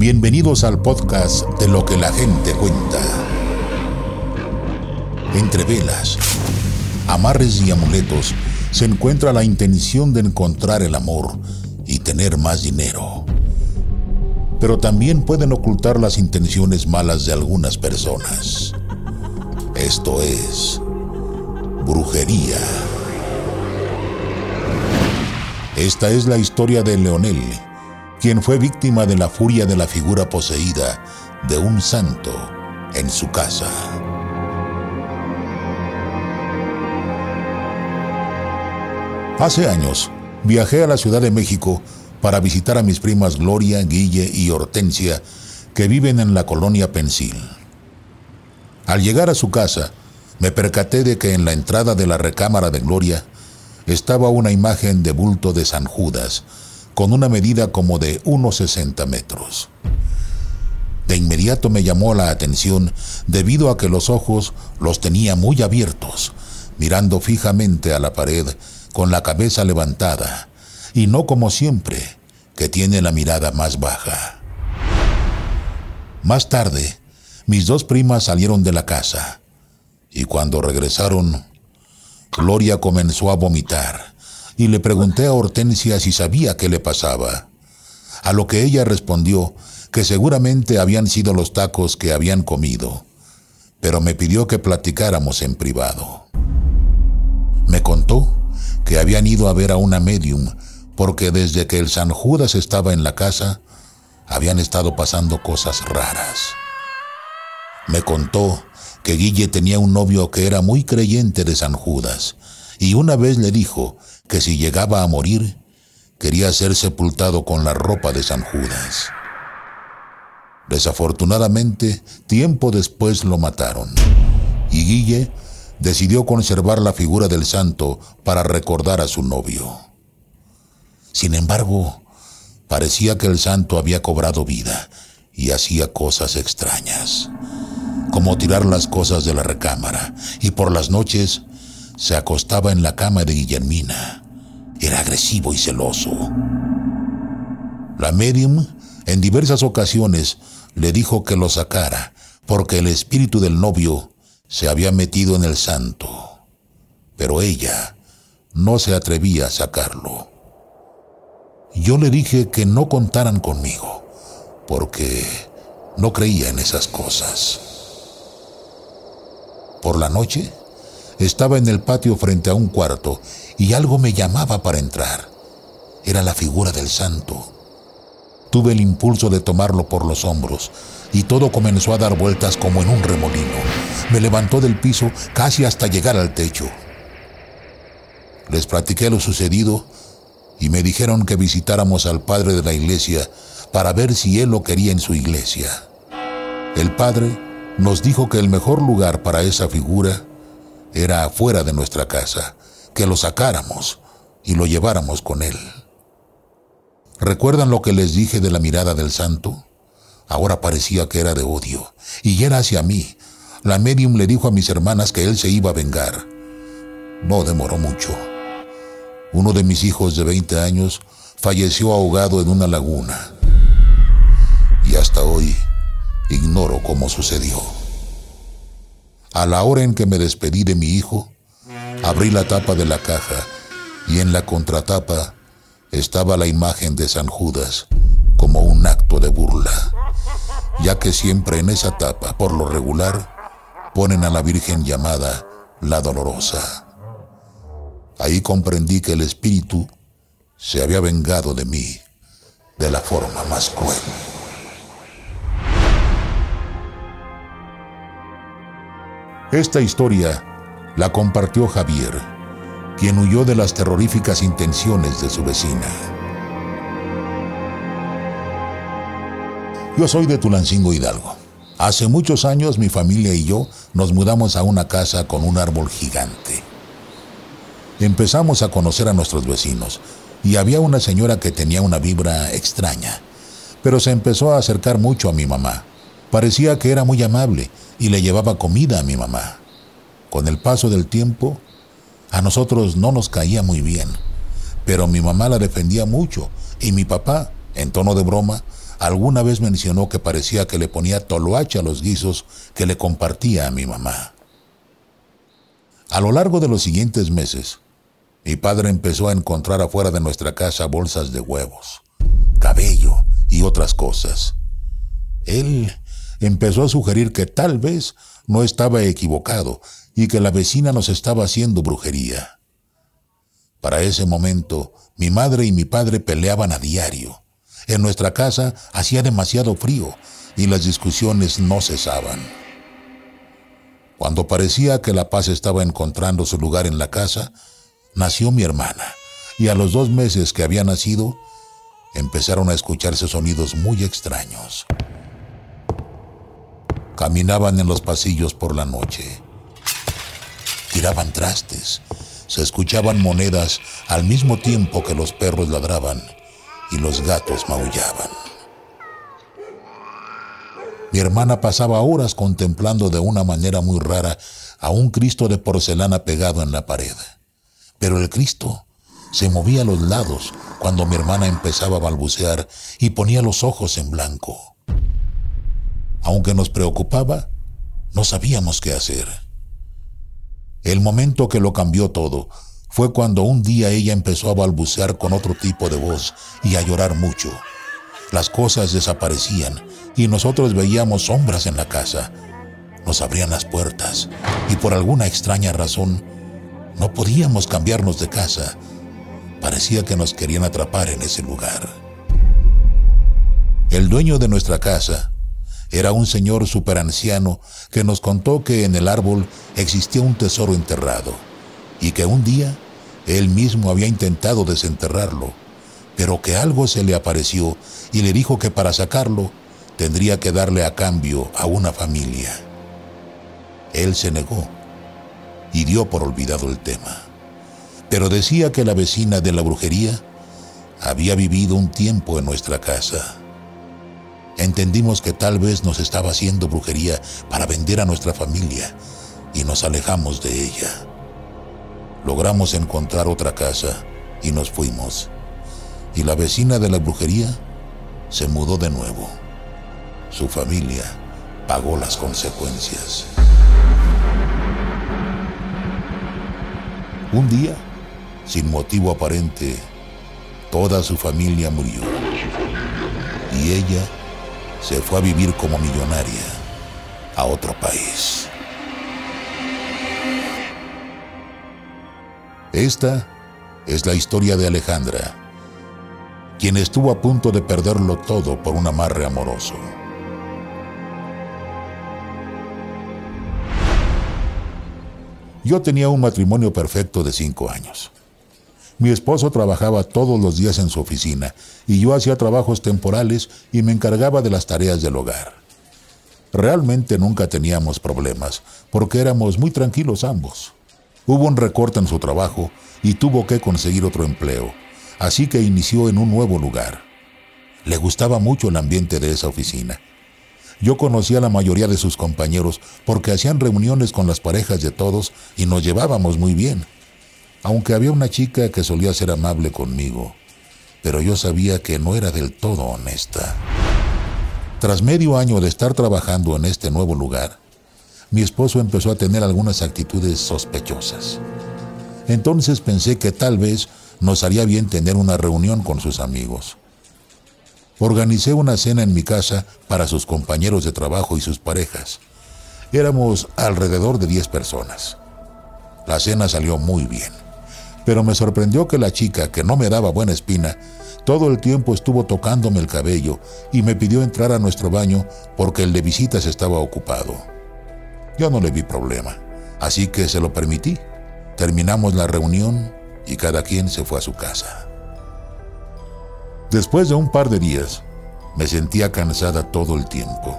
Bienvenidos al podcast de lo que la gente cuenta. Entre velas, amarres y amuletos se encuentra la intención de encontrar el amor y tener más dinero. Pero también pueden ocultar las intenciones malas de algunas personas. Esto es brujería. Esta es la historia de Leonel quien fue víctima de la furia de la figura poseída de un santo en su casa. Hace años viajé a la Ciudad de México para visitar a mis primas Gloria, Guille y Hortensia, que viven en la colonia Pensil. Al llegar a su casa, me percaté de que en la entrada de la recámara de Gloria estaba una imagen de bulto de San Judas, con una medida como de unos 60 metros. De inmediato me llamó la atención debido a que los ojos los tenía muy abiertos, mirando fijamente a la pared con la cabeza levantada, y no como siempre, que tiene la mirada más baja. Más tarde, mis dos primas salieron de la casa, y cuando regresaron, Gloria comenzó a vomitar y le pregunté a Hortensia si sabía qué le pasaba. A lo que ella respondió que seguramente habían sido los tacos que habían comido, pero me pidió que platicáramos en privado. Me contó que habían ido a ver a una medium porque desde que el San Judas estaba en la casa, habían estado pasando cosas raras. Me contó que Guille tenía un novio que era muy creyente de San Judas, y una vez le dijo que si llegaba a morir, quería ser sepultado con la ropa de San Judas. Desafortunadamente, tiempo después lo mataron, y Guille decidió conservar la figura del santo para recordar a su novio. Sin embargo, parecía que el santo había cobrado vida y hacía cosas extrañas, como tirar las cosas de la recámara, y por las noches se acostaba en la cama de Guillermina. Era agresivo y celoso. La medium en diversas ocasiones le dijo que lo sacara porque el espíritu del novio se había metido en el santo. Pero ella no se atrevía a sacarlo. Yo le dije que no contaran conmigo porque no creía en esas cosas. Por la noche, estaba en el patio frente a un cuarto y algo me llamaba para entrar. Era la figura del santo. Tuve el impulso de tomarlo por los hombros y todo comenzó a dar vueltas como en un remolino. Me levantó del piso casi hasta llegar al techo. Les platiqué lo sucedido y me dijeron que visitáramos al padre de la iglesia para ver si él lo quería en su iglesia. El padre nos dijo que el mejor lugar para esa figura era afuera de nuestra casa, que lo sacáramos y lo lleváramos con él. ¿Recuerdan lo que les dije de la mirada del santo? Ahora parecía que era de odio, y era hacia mí. La medium le dijo a mis hermanas que él se iba a vengar. No demoró mucho. Uno de mis hijos de 20 años falleció ahogado en una laguna. Y hasta hoy ignoro cómo sucedió. A la hora en que me despedí de mi hijo, abrí la tapa de la caja y en la contratapa estaba la imagen de San Judas como un acto de burla, ya que siempre en esa tapa, por lo regular, ponen a la Virgen llamada la Dolorosa. Ahí comprendí que el espíritu se había vengado de mí de la forma más cruel. Esta historia la compartió Javier, quien huyó de las terroríficas intenciones de su vecina. Yo soy de Tulancingo Hidalgo. Hace muchos años mi familia y yo nos mudamos a una casa con un árbol gigante. Empezamos a conocer a nuestros vecinos y había una señora que tenía una vibra extraña, pero se empezó a acercar mucho a mi mamá. Parecía que era muy amable y le llevaba comida a mi mamá. Con el paso del tiempo, a nosotros no nos caía muy bien, pero mi mamá la defendía mucho y mi papá, en tono de broma, alguna vez mencionó que parecía que le ponía toloache a los guisos que le compartía a mi mamá. A lo largo de los siguientes meses, mi padre empezó a encontrar afuera de nuestra casa bolsas de huevos, cabello y otras cosas. Él empezó a sugerir que tal vez no estaba equivocado y que la vecina nos estaba haciendo brujería. Para ese momento, mi madre y mi padre peleaban a diario. En nuestra casa hacía demasiado frío y las discusiones no cesaban. Cuando parecía que la paz estaba encontrando su lugar en la casa, nació mi hermana, y a los dos meses que había nacido, empezaron a escucharse sonidos muy extraños. Caminaban en los pasillos por la noche. Tiraban trastes se escuchaban monedas al mismo tiempo que los perros ladraban y los gatos maullaban. Mi hermana pasaba horas contemplando de una manera muy rara a un Cristo de porcelana pegado en la pared. Pero el Cristo se movía a los lados cuando mi hermana empezaba a balbucear y ponía los ojos en blanco. Aunque nos preocupaba, no sabíamos qué hacer. El momento que lo cambió todo fue cuando un día ella empezó a balbucear con otro tipo de voz y a llorar mucho. Las cosas desaparecían y nosotros veíamos sombras en la casa. Nos abrían las puertas y por alguna extraña razón no podíamos cambiarnos de casa. Parecía que nos querían atrapar en ese lugar. El dueño de nuestra casa era un señor superanciano que nos contó que en el árbol existía un tesoro enterrado y que un día él mismo había intentado desenterrarlo, pero que algo se le apareció y le dijo que para sacarlo tendría que darle a cambio a una familia. Él se negó y dio por olvidado el tema, pero decía que la vecina de la brujería había vivido un tiempo en nuestra casa Entendimos que tal vez nos estaba haciendo brujería para vender a nuestra familia y nos alejamos de ella. Logramos encontrar otra casa y nos fuimos. Y la vecina de la brujería se mudó de nuevo. Su familia pagó las consecuencias. Un día, sin motivo aparente, toda su familia murió. Y ella se fue a vivir como millonaria a otro país. Esta es la historia de Alejandra, quien estuvo a punto de perderlo todo por un amarre amoroso. Yo tenía un matrimonio perfecto de cinco años. Mi esposo trabajaba todos los días en su oficina y yo hacía trabajos temporales y me encargaba de las tareas del hogar. Realmente nunca teníamos problemas porque éramos muy tranquilos ambos. Hubo un recorte en su trabajo y tuvo que conseguir otro empleo, así que inició en un nuevo lugar. Le gustaba mucho el ambiente de esa oficina. Yo conocía a la mayoría de sus compañeros porque hacían reuniones con las parejas de todos y nos llevábamos muy bien aunque había una chica que solía ser amable conmigo, pero yo sabía que no era del todo honesta. Tras medio año de estar trabajando en este nuevo lugar, mi esposo empezó a tener algunas actitudes sospechosas. Entonces pensé que tal vez nos haría bien tener una reunión con sus amigos. Organicé una cena en mi casa para sus compañeros de trabajo y sus parejas. Éramos alrededor de 10 personas. La cena salió muy bien pero me sorprendió que la chica, que no me daba buena espina, todo el tiempo estuvo tocándome el cabello y me pidió entrar a nuestro baño porque el de visitas estaba ocupado. Yo no le vi problema, así que se lo permití. Terminamos la reunión y cada quien se fue a su casa. Después de un par de días, me sentía cansada todo el tiempo.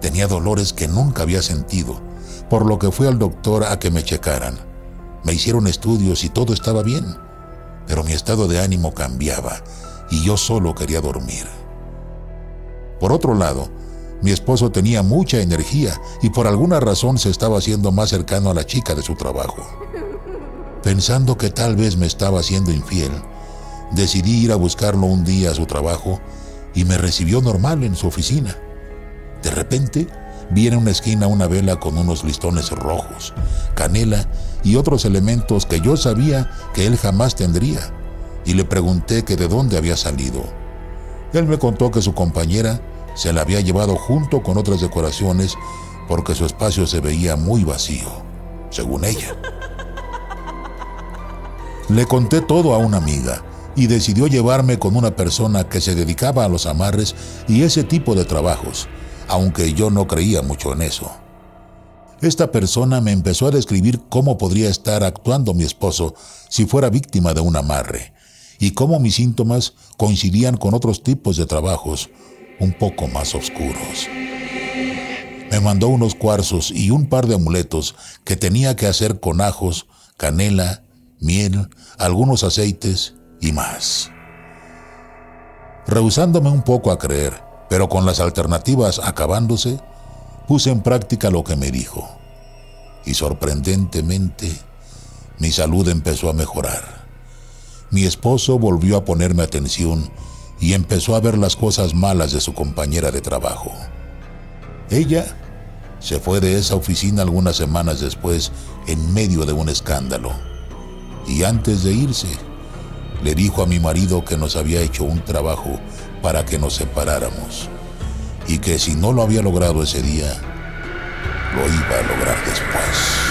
Tenía dolores que nunca había sentido, por lo que fui al doctor a que me checaran me hicieron estudios y todo estaba bien, pero mi estado de ánimo cambiaba y yo solo quería dormir. Por otro lado, mi esposo tenía mucha energía y por alguna razón se estaba haciendo más cercano a la chica de su trabajo. Pensando que tal vez me estaba haciendo infiel, decidí ir a buscarlo un día a su trabajo y me recibió normal en su oficina. De repente, vi en una esquina una vela con unos listones rojos, canela y otros elementos que yo sabía que él jamás tendría, y le pregunté que de dónde había salido. Él me contó que su compañera se la había llevado junto con otras decoraciones porque su espacio se veía muy vacío, según ella. Le conté todo a una amiga y decidió llevarme con una persona que se dedicaba a los amarres y ese tipo de trabajos, aunque yo no creía mucho en eso. Esta persona me empezó a describir cómo podría estar actuando mi esposo si fuera víctima de un amarre y cómo mis síntomas coincidían con otros tipos de trabajos un poco más oscuros. Me mandó unos cuarzos y un par de amuletos que tenía que hacer con ajos, canela, miel, algunos aceites y más. Rehusándome un poco a creer, pero con las alternativas acabándose, puse en práctica lo que me dijo. Y sorprendentemente, mi salud empezó a mejorar. Mi esposo volvió a ponerme atención y empezó a ver las cosas malas de su compañera de trabajo. Ella se fue de esa oficina algunas semanas después en medio de un escándalo. Y antes de irse, le dijo a mi marido que nos había hecho un trabajo para que nos separáramos y que si no lo había logrado ese día, lo iba a lograr después.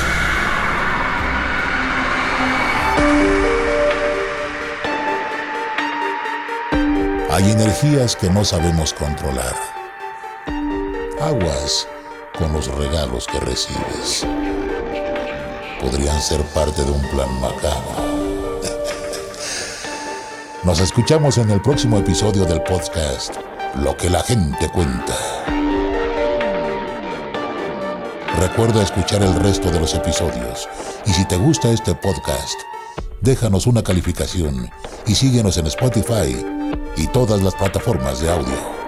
Hay energías que no sabemos controlar. Aguas con los regalos que recibes. Podrían ser parte de un plan macabro. Nos escuchamos en el próximo episodio del podcast Lo que la gente cuenta. Recuerda escuchar el resto de los episodios y si te gusta este podcast, déjanos una calificación y síguenos en Spotify y todas las plataformas de audio.